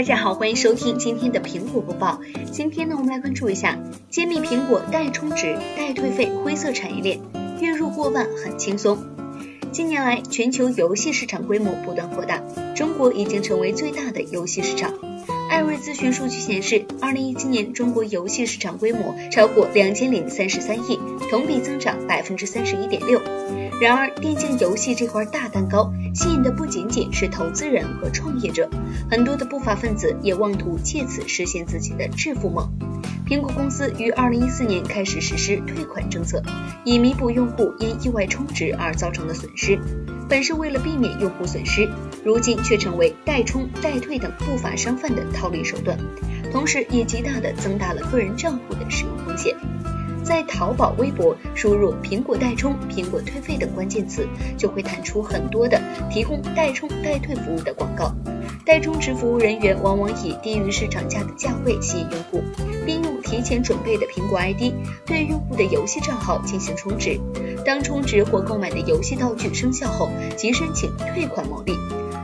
大家好，欢迎收听今天的苹果播报。今天呢，我们来关注一下揭秘苹果代充值、代退费灰色产业链，月入过万很轻松。近年来，全球游戏市场规模不断扩大，中国已经成为最大的游戏市场。艾瑞咨询数据显示，二零一七年中国游戏市场规模超过两千零三十三亿，同比增长百分之三十一点六。然而，电竞游戏这块大蛋糕吸引的不仅仅是投资人和创业者，很多的不法分子也妄图借此实现自己的致富梦。苹果公司于二零一四年开始实施退款政策，以弥补用户因意外充值而造成的损失。本是为了避免用户损失，如今却成为代充、代退等不法商贩的套利手段，同时也极大的增大了个人账户的使用风险。在淘宝、微博输入“苹果代充”“苹果退费”等关键词，就会弹出很多的提供代充、代退服务的广告。代充值服务人员往往以低于市场价的价位吸引用户，并用提前准备的苹果 ID 对用户的游戏账号进行充值。当充值或购买的游戏道具生效后，即申请退款牟利。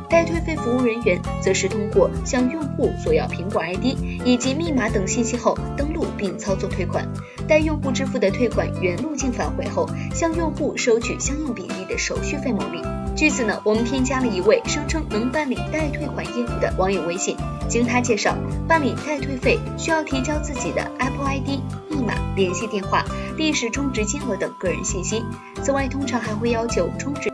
代退费服务人员则是通过向用户索要苹果 ID 以及密码等信息后登录并操作退款，待用户支付的退款原路径返回后，向用户收取相应比例的手续费牟利。据此呢，我们添加了一位声称能办理代退款业务的网友微信，经他介绍，办理代退费需要提交自己的 Apple ID、密码、联系电话、历史充值金额等个人信息，此外通常还会要求充值。